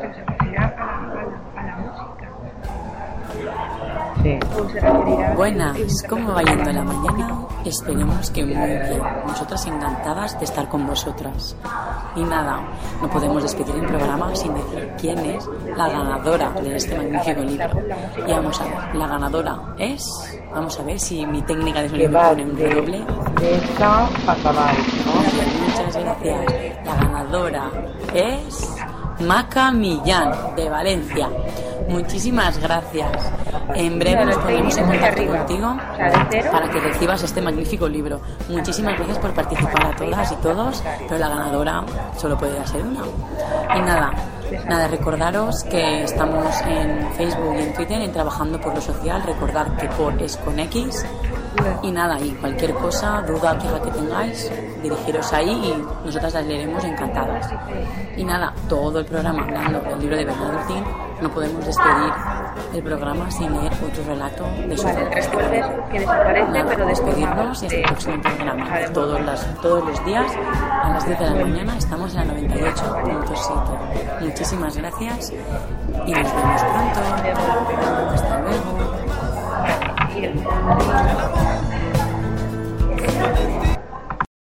que se refiere a, la- a la- a la música. Sí. O se referirá a- Buenas, ¿cómo va yendo la mañana? Esperemos que muy bien. Nosotras encantadas de estar con vosotras. Y nada, no podemos despedir el programa sin decir quién es la ganadora de este magnífico libro. Y vamos a ver, la ganadora es. Vamos a ver si mi técnica de sonido pone un redoble. de esta ¿no? Muchas gracias. La ganadora es Maca Millán, de Valencia. Muchísimas gracias. En breve nos ponemos en contacto contigo para que recibas este magnífico libro. Muchísimas gracias por participar a todas y todos, pero la ganadora solo puede ser una. Y nada, nada, recordaros que estamos en Facebook y en Twitter en Trabajando por lo Social. Recordar que por es con X. Y nada, y cualquier cosa, duda, queja que tengáis, dirigiros ahí y nosotras las leeremos encantadas. Y nada, todo el programa hablando del libro de Bernardín, no podemos despedir el programa sin leer otro relato de su Vale, que desaparece, Nada, pero despedirnos y hasta el próximo programa. Todos, las, todos los días a las 10 de la mañana estamos en la 98.7. Muchísimas gracias y nos vemos pronto.